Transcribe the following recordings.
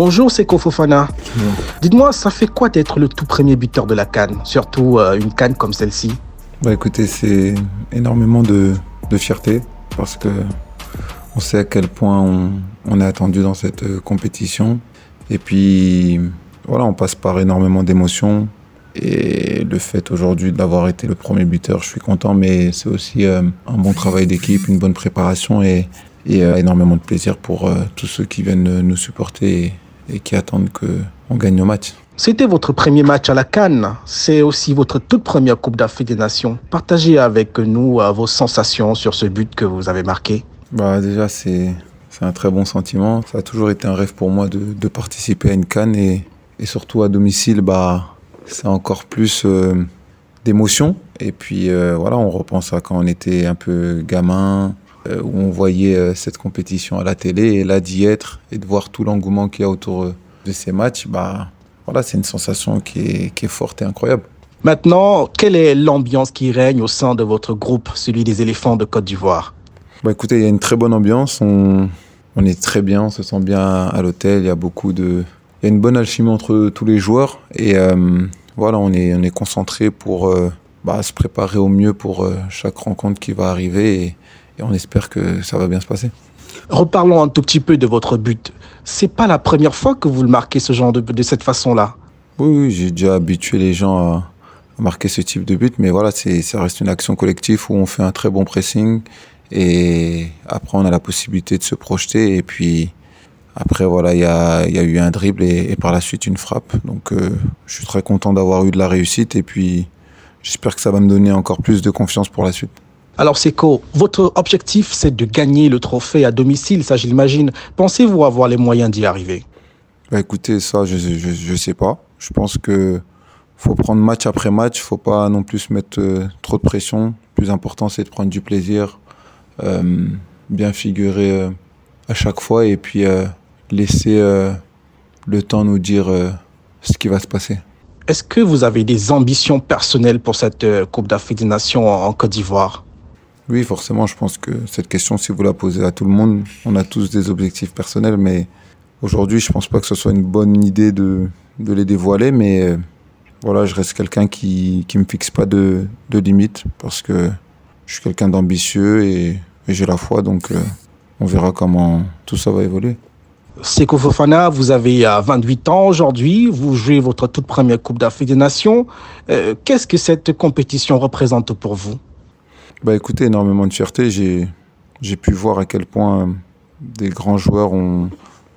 Bonjour, c'est Kofofana. Dites-moi, ça fait quoi d'être le tout premier buteur de la Cannes Surtout euh, une Cannes comme celle-ci? Bah écoutez, c'est énormément de, fierté parce que on sait à quel point on, est attendu dans cette euh, compétition. Et puis, voilà, on passe par énormément d'émotions. Et le fait aujourd'hui d'avoir été le premier buteur, je suis content, mais c'est aussi euh, un bon travail d'équipe, une bonne préparation et, euh, énormément de plaisir pour euh, tous ceux qui viennent nous supporter et, qui attendent qu'on gagne nos matchs. C'était votre premier match à la Cannes. C'est aussi votre toute première Coupe d'Afrique des Nations. Partagez avec nous vos sensations sur ce but que vous avez marqué. Bah déjà, c'est un très bon sentiment. Ça a toujours été un rêve pour moi de, de participer à une Cannes et, et surtout à domicile, bah, c'est encore plus euh, d'émotion. Et puis euh, voilà, on repense à quand on était un peu gamin, euh, où on voyait cette compétition à la télé, et là d'y être et de voir tout l'engouement qu'il y a autour de ces matchs, bah, voilà, c'est une sensation qui est, qui est forte et incroyable. Maintenant, quelle est l'ambiance qui règne au sein de votre groupe, celui des éléphants de Côte d'Ivoire? Bah, Écoutez, il y a une très bonne ambiance, on, on est très bien, on se sent bien à l'hôtel, il y a beaucoup de, il y a une bonne alchimie entre tous les joueurs et euh, voilà, on est, on est concentré pour euh, bah, se préparer au mieux pour euh, chaque rencontre qui va arriver et, on espère que ça va bien se passer. Reparlons un tout petit peu de votre but. C'est pas la première fois que vous le marquez ce genre de, de cette façon-là. Oui, j'ai déjà habitué les gens à, marquer ce type de but, mais voilà, c'est, ça reste une action collective où on fait un très bon pressing et après on a la possibilité de se projeter et puis après, voilà, il y a, y a, eu un dribble et, par la suite une frappe. Donc, euh, je suis très content d'avoir eu de la réussite et puis j'espère que ça va me donner encore plus de confiance pour la suite. Alors, Seco, votre objectif, c'est de gagner le trophée à domicile, ça, je l'imagine. Pensez-vous avoir les moyens d'y arriver? Bah, Écoutez, ça, je ne sais pas. Je pense que faut prendre match après match. faut pas non plus mettre euh, trop de pression. Le plus important, c'est de prendre du plaisir, euh, bien figurer à chaque fois et puis laisser euh, le temps nous dire euh, ce qui va se passer. Est-ce que vous avez des ambitions personnelles pour cette euh, Coupe d'Afrique des Nations en, Côte d'Ivoire? Oui, forcément, je pense que cette question, si vous la posez à tout le monde, on a tous des objectifs personnels, mais aujourd'hui, je ne pense pas que ce soit une bonne idée de, de les dévoiler, mais voilà, je reste quelqu'un qui ne me fixe pas de, de limites, parce que je suis quelqu'un d'ambitieux et, j'ai la foi, donc on verra comment tout ça va évoluer. Seko Fofana, vous avez 28 ans aujourd'hui, vous jouez votre toute première Coupe d'Afrique des Nations. Euh, qu'est-ce que cette compétition représente pour vous? Bah Écoutez, énormément de fierté. J'ai, pu voir à quel point des grands joueurs ont,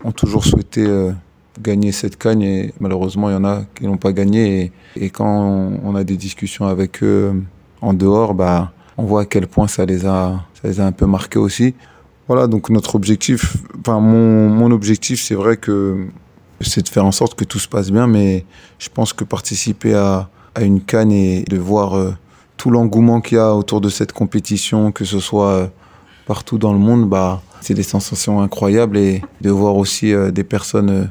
ont toujours souhaité euh, gagner cette cagne et malheureusement, il y en a qui n'ont pas gagné. Et, quand on, a des discussions avec eux euh, en dehors, bah, on voit à quel point ça les a, ça les a un peu marqués aussi. Voilà, donc notre objectif, enfin mon, mon objectif, c'est vrai que c'est de faire en sorte que tout se passe bien, mais je pense que participer à, à une canne et de voir euh, tout l'engouement qu'il y a autour de cette compétition, que ce soit euh, partout dans le monde, bah, c'est des sensations incroyables et de voir aussi euh, des personnes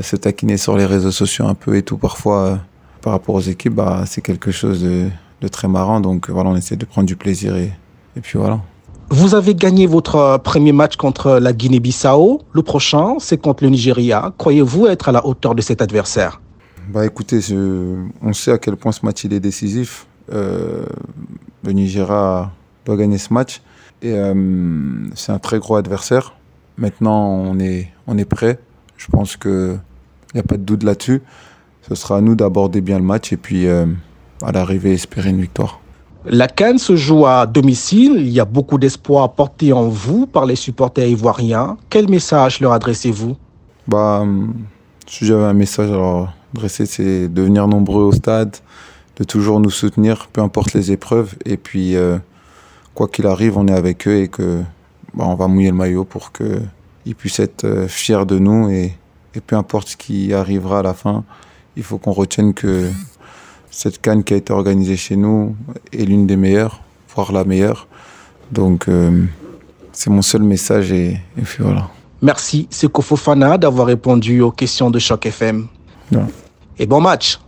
se taquiner sur les réseaux sociaux un peu et tout parfois par rapport aux équipes, bah, c'est quelque chose de, de, très marrant. Donc voilà, on essaie de prendre du plaisir et, et puis voilà. Vous avez gagné votre euh, premier match contre la Guinée-Bissau. Le prochain, c'est contre le Nigeria. Croyez-vous être à la hauteur de cet adversaire? Bah écoutez, on sait à quel point ce match il est décisif. Euh, le Nigeria doit gagner ce match et euh, c'est un très gros adversaire. Maintenant, on est on est prêt. Je pense que il n'y a pas de doute là-dessus. Ce sera à nous d'aborder bien le match et puis à l'arrivée espérer une victoire. La Cannes se joue à domicile. Il y a beaucoup d'espoir porté en vous par les supporters ivoiriens. Quel message leur adressez-vous? Bah, Si j'avais un message à leur adresser, c'est de venir nombreux au stade, de toujours nous soutenir, peu importe les épreuves. Et puis, euh, quoi qu'il arrive, on est avec eux et que bah, on va mouiller le maillot pour qu'ils puissent être euh, fiers de nous. Et, et peu importe ce qui arrivera à la fin, il faut qu'on retienne que cette canne qui a été organisée chez nous est l'une des meilleures, voire la meilleure. Donc, euh, c'est mon seul message et, puis voilà. Merci, c'est Kofofana d'avoir répondu aux questions de Choc FM. Et bon match